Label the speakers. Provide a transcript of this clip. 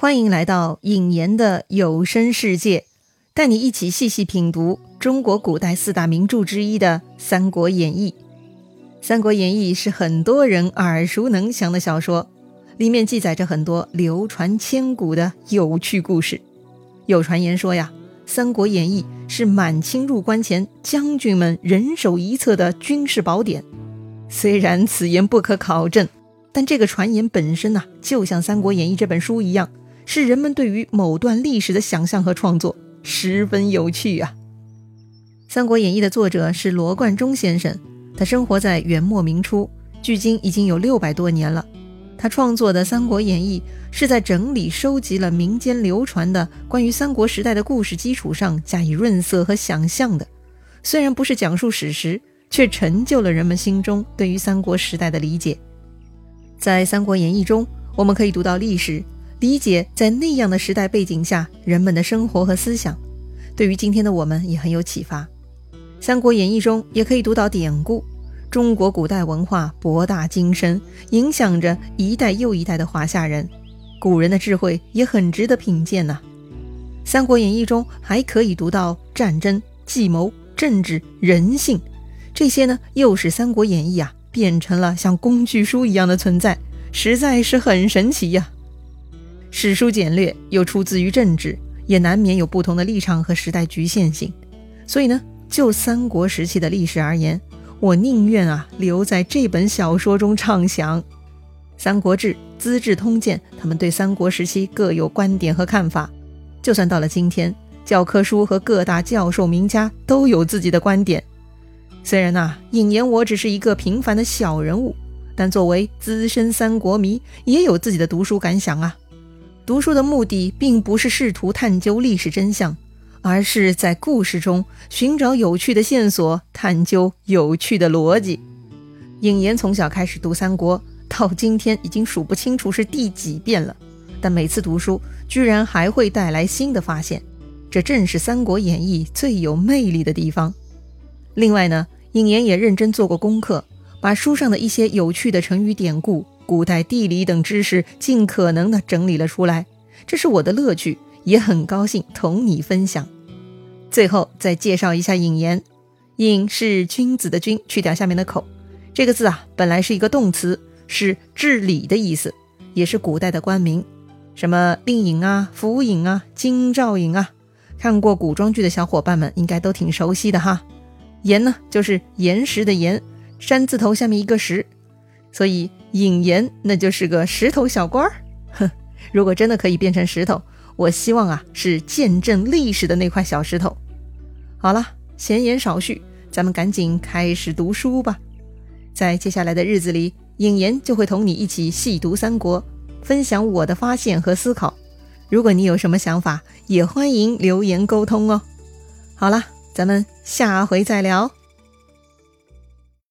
Speaker 1: 欢迎来到尹岩的有声世界，带你一起细细品读中国古代四大名著之一的《三国演义》。《三国演义》是很多人耳熟能详的小说，里面记载着很多流传千古的有趣故事。有传言说呀，《三国演义》是满清入关前将军们人手一册的军事宝典。虽然此言不可考证，但这个传言本身呐，就像《三国演义》这本书一样。是人们对于某段历史的想象和创作，十分有趣啊！《三国演义》的作者是罗贯中先生，他生活在元末明初，距今已经有六百多年了。他创作的《三国演义》是在整理收集了民间流传的关于三国时代的故事基础上加以润色和想象的。虽然不是讲述史实，却成就了人们心中对于三国时代的理解。在《三国演义》中，我们可以读到历史。理解在那样的时代背景下人们的生活和思想，对于今天的我们也很有启发。《三国演义》中也可以读到典故，中国古代文化博大精深，影响着一代又一代的华夏人。古人的智慧也很值得品鉴呐。《三国演义》中还可以读到战争、计谋、政治、人性，这些呢，又使《三国演义》啊变成了像工具书一样的存在，实在是很神奇呀。史书简略，又出自于政治，也难免有不同的立场和时代局限性。所以呢，就三国时期的历史而言，我宁愿啊留在这本小说中畅想。《三国志》《资治通鉴》，他们对三国时期各有观点和看法。就算到了今天，教科书和各大教授名家都有自己的观点。虽然呐，引言我只是一个平凡的小人物，但作为资深三国迷，也有自己的读书感想啊。读书的目的并不是试图探究历史真相，而是在故事中寻找有趣的线索，探究有趣的逻辑。尹岩从小开始读三国，到今天已经数不清楚是第几遍了，但每次读书居然还会带来新的发现，这正是《三国演义》最有魅力的地方。另外呢，尹岩也认真做过功课，把书上的一些有趣的成语典故。古代地理等知识尽可能的整理了出来，这是我的乐趣，也很高兴同你分享。最后再介绍一下“引言”，“引”是君子的“君”，去掉下面的口。这个字啊，本来是一个动词，是治理的意思，也是古代的官名，什么令尹啊、府尹啊、京兆尹啊。看过古装剧的小伙伴们应该都挺熟悉的哈。岩呢，就是岩石的岩，山字头下面一个石。所以尹岩那就是个石头小官儿，哼！如果真的可以变成石头，我希望啊是见证历史的那块小石头。好了，闲言少叙，咱们赶紧开始读书吧。在接下来的日子里，尹岩就会同你一起细读三国，分享我的发现和思考。如果你有什么想法，也欢迎留言沟通哦。好了，咱们下回再聊。